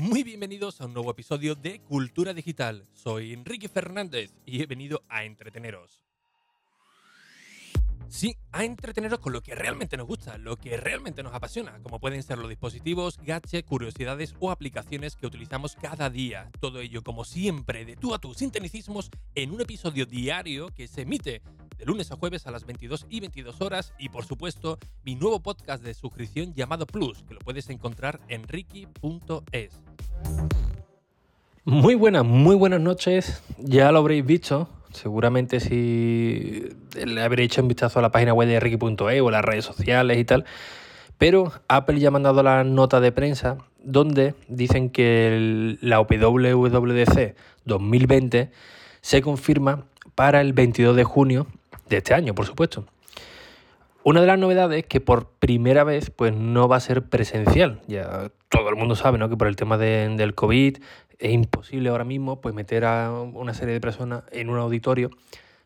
Muy bienvenidos a un nuevo episodio de Cultura Digital. Soy Enrique Fernández y he venido a entreteneros. Sí, a entreteneros con lo que realmente nos gusta, lo que realmente nos apasiona, como pueden ser los dispositivos, gadgets, curiosidades o aplicaciones que utilizamos cada día. Todo ello, como siempre, de tú a tú, sin tecnicismos, en un episodio diario que se emite de lunes a jueves a las 22 y 22 horas y, por supuesto, mi nuevo podcast de suscripción llamado Plus, que lo puedes encontrar en ricky.es. Muy buenas, muy buenas noches. Ya lo habréis visto, Seguramente si le habréis hecho un vistazo a la página web de Ricky.e o las redes sociales y tal. Pero Apple ya ha mandado la nota de prensa donde dicen que la WWDC 2020 se confirma para el 22 de junio de este año, por supuesto. Una de las novedades es que por primera vez pues no va a ser presencial. Ya todo el mundo sabe ¿no? que por el tema del COVID es imposible ahora mismo pues, meter a una serie de personas en un auditorio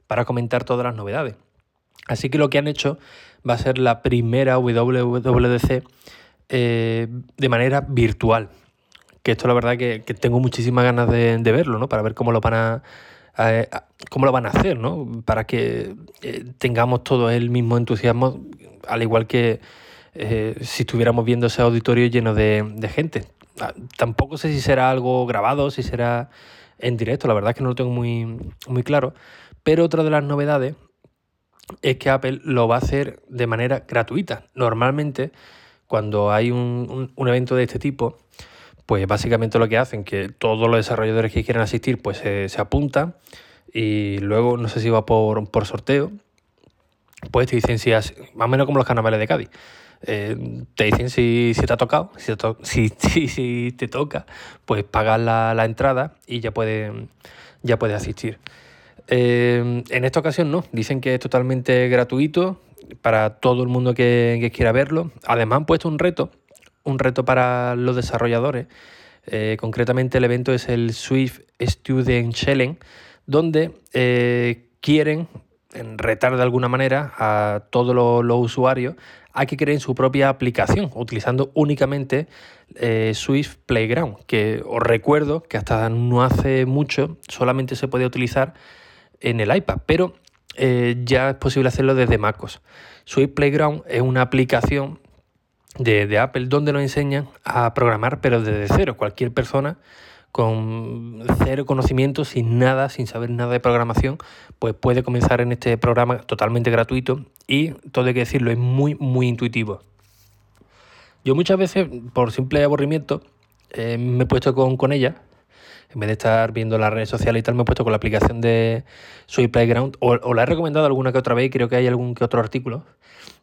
para comentar todas las novedades. Así que lo que han hecho va a ser la primera WWDC eh, de manera virtual. Que esto la verdad que, tengo muchísimas ganas de, verlo, ¿no? Para ver cómo lo van a, cómo lo van a hacer, ¿no? Para que eh, tengamos todo el mismo entusiasmo, al igual que eh, si estuviéramos viendo ese auditorio lleno de, de gente. Ah, tampoco sé si será algo grabado, si será en directo, la verdad es que no lo tengo muy, muy claro. Pero otra de las novedades es que Apple lo va a hacer de manera gratuita. Normalmente, cuando hay un, evento de este tipo, pues básicamente lo que hacen que todos los desarrolladores que quieran asistir pues se, apuntan y luego no sé si va por, por sorteo pues te dicen si más o menos como los carnavales de Cádiz eh, te dicen si, te ha tocado, si, si, te toca, pues pagas la, entrada y ya puedes ya puede asistir. Eh, en esta ocasión no, dicen que es totalmente gratuito para todo el mundo que, quiera verlo. Además han puesto un reto, un reto para los desarrolladores. Eh, concretamente el evento es el Swift Student Challenge, donde quieren retar de alguna manera a todos los usuarios hay que crear su propia aplicación utilizando únicamente eh, Swift Playground, que os recuerdo que hasta no hace mucho solamente se podía utilizar en el iPad, pero eh, ya es posible hacerlo desde MacOS. Swift Playground es una aplicación de, Apple donde nos enseñan a programar, pero desde cero. Cualquier persona con cero conocimiento, sin nada, sin saber nada de programación, pues puede comenzar en este programa totalmente gratuito y todo hay que decirlo, es muy, muy intuitivo. Yo muchas veces, por simple aburrimiento, eh, me he puesto con, ella, en vez de estar viendo las redes sociales y tal, me he puesto con la aplicación de Sweet Playground, o, la he recomendado alguna que otra vez, creo que hay algún que otro artículo,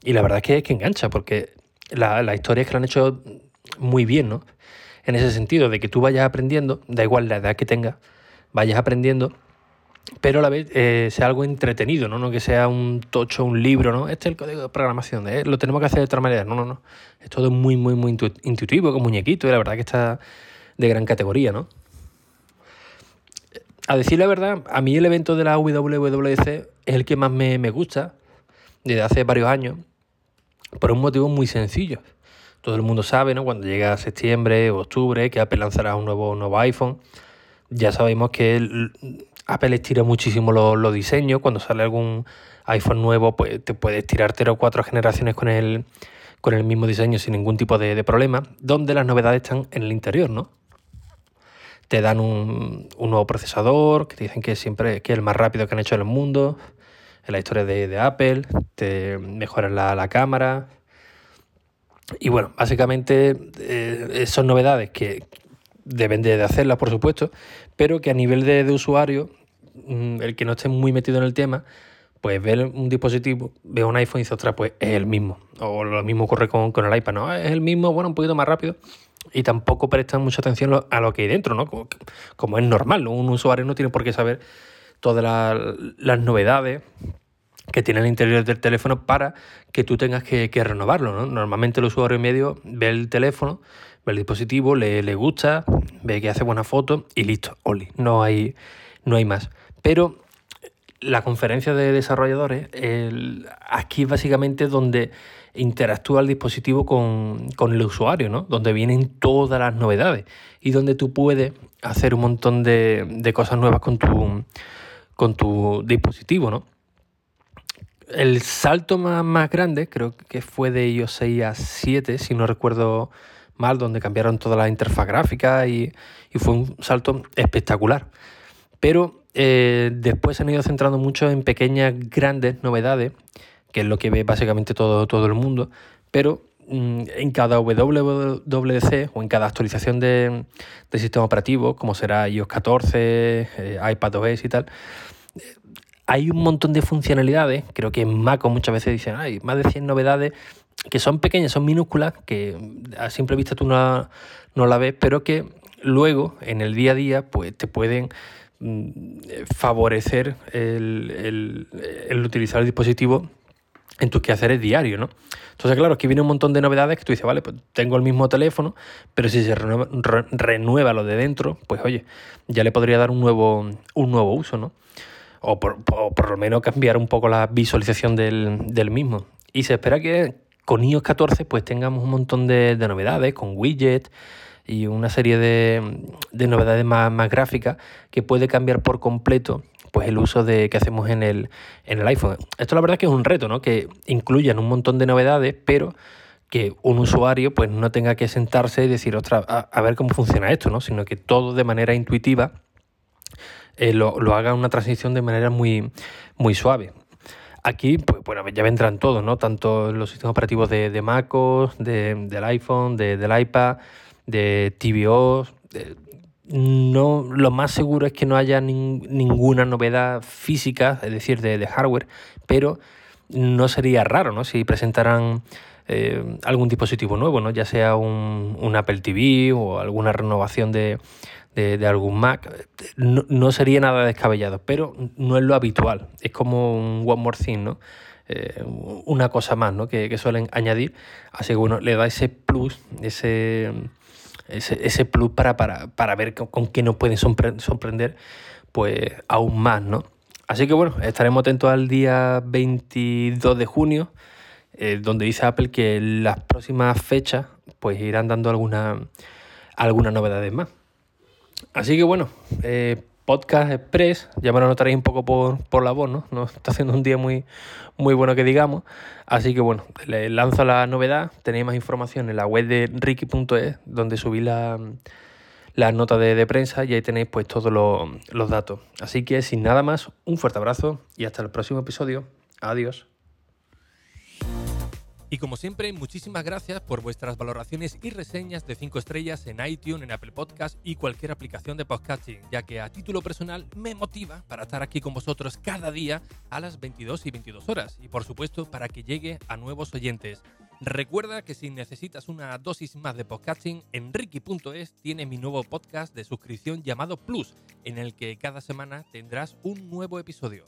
y la verdad que, es que engancha, porque la, la historia es que lo han hecho muy bien, ¿no? en ese sentido, de que tú vayas aprendiendo, da igual la edad que tengas, vayas aprendiendo, pero a la vez eh, sea algo entretenido, ¿no? No que sea un tocho, un libro, ¿no? Este es el código de programación, ¿eh? lo tenemos que hacer de otra manera. No, no, no. Es todo muy, muy, muy intuitivo, con muñequito, y la verdad que está de gran categoría, ¿no? A decir la verdad, a mí el evento de la WWDC es el que más me, me gusta desde hace varios años, por un motivo muy sencillo todo el mundo sabe, ¿no? Cuando llega septiembre o octubre, que Apple lanzará un nuevo, nuevo iPhone. Ya sabemos que Apple estira muchísimo los, diseños. Cuando sale algún iPhone nuevo, pues te puedes tirar tres o cuatro generaciones con el, con el mismo diseño sin ningún tipo de, problema. Donde las novedades están en el interior, ¿no? Te dan un, nuevo procesador, que te dicen que siempre que es el más rápido que han hecho en el mundo, en la historia de, Apple, te mejoran la, la cámara, y bueno, básicamente eh, son novedades que deben de hacerlas, por supuesto, pero que a nivel de, usuario, mm, el que no esté muy metido en el tema, pues ve un dispositivo, ve un iPhone y dice, pues es el mismo. O lo mismo ocurre con, el iPad, ¿no? Es el mismo, bueno, un poquito más rápido. Y tampoco prestan mucha atención a lo que hay dentro, ¿no? Como, es normal, un usuario no tiene por qué saber todas las novedades que tiene el interior del teléfono para que tú tengas que, renovarlo. ¿no? Normalmente el usuario medio ve el teléfono, ve el dispositivo, le, le gusta, ve que hace buena foto y listo, oli, no hay, no hay más. Pero la conferencia de desarrolladores, aquí básicamente donde interactúa el dispositivo con, el usuario, ¿no? Donde vienen todas las novedades y donde tú puedes hacer un montón de, cosas nuevas con tu, con tu dispositivo, ¿no? El salto más, más, grande creo que fue de iOS 6 a 7, si no recuerdo mal, donde cambiaron toda la interfaz gráfica y, y fue un salto espectacular. Pero eh, después se han ido centrando mucho en pequeñas, grandes novedades, que es lo que ve básicamente todo, todo el mundo, pero en cada WWDC o en cada actualización de, sistema operativo, como será iOS 14, eh, iPadOS y tal, hay un montón de funcionalidades, creo que en Mac muchas veces dicen, hay más de 100 novedades que son pequeñas, son minúsculas, que a simple vista tú no, no la ves, pero que luego en el día a día pues te pueden Mm, favorecer el, utilizar el dispositivo en tus quehaceres diarios, ¿no? Entonces, claro, aquí viene un montón de novedades que tú dices, vale, pues tengo el mismo teléfono, pero si se renueva, lo de dentro, pues oye, ya le podría dar un nuevo, un nuevo uso, ¿no? O por, lo menos cambiar un poco la visualización del, mismo. Y se espera que con iOS 14 pues tengamos un montón de, de novedades, con widgets, y una serie de, novedades más, gráficas que puede cambiar por completo pues el uso de, que hacemos en el, en el iPhone. Esto la verdad es que es un reto, ¿no? Que incluyan un montón de novedades, pero que un usuario pues no tenga que sentarse y decir, otra a, ver cómo funciona esto, ¿no? Sino que todo de manera intuitiva eh, lo, haga una transición de manera muy, muy suave. Aquí, pues bueno, ya vendrán todos, ¿no? Tanto los sistemas operativos de, de MacOS, del iPhone, del iPad, de TVOs. No, lo más seguro es que no haya ninguna novedad física, es decir, de, hardware, pero no sería raro ¿no? si presentaran eh, algún dispositivo nuevo, ¿no? ya sea un, Apple TV o alguna renovación de, algún Mac. No, sería nada descabellado, pero no es lo habitual. Es como un One More Thing, ¿no? Eh, una cosa más ¿no? que, que, suelen añadir. Así que bueno, le da ese plus, ese ese, plus para, para, ver con, qué nos pueden sorprender pues aún más, ¿no? Así que bueno, estaremos atentos al día 22 de junio, eh, donde dice Apple que las próximas fechas pues irán dando alguna, algunas novedades más. Así que bueno, eh, Podcast Express, ya me lo notaréis un poco por, la voz, ¿no? No está haciendo un día muy, muy bueno que digamos. Así que bueno, le lanzo la novedad. Tenéis más información en la web de ricky.es, donde subí la, la nota de, prensa y ahí tenéis pues todos los datos. Así que sin nada más, un fuerte abrazo y hasta el próximo episodio. Adiós. Y como siempre, muchísimas gracias por vuestras valoraciones y reseñas de 5 estrellas en iTunes, en Apple Podcast y cualquier aplicación de podcasting, ya que a título personal me motiva para estar aquí con vosotros cada día a las 22 y 22 horas y por supuesto para que llegue a nuevos oyentes. Recuerda que si necesitas una dosis más de podcasting, en tiene mi nuevo podcast de suscripción llamado Plus, en el que cada semana tendrás un nuevo episodio.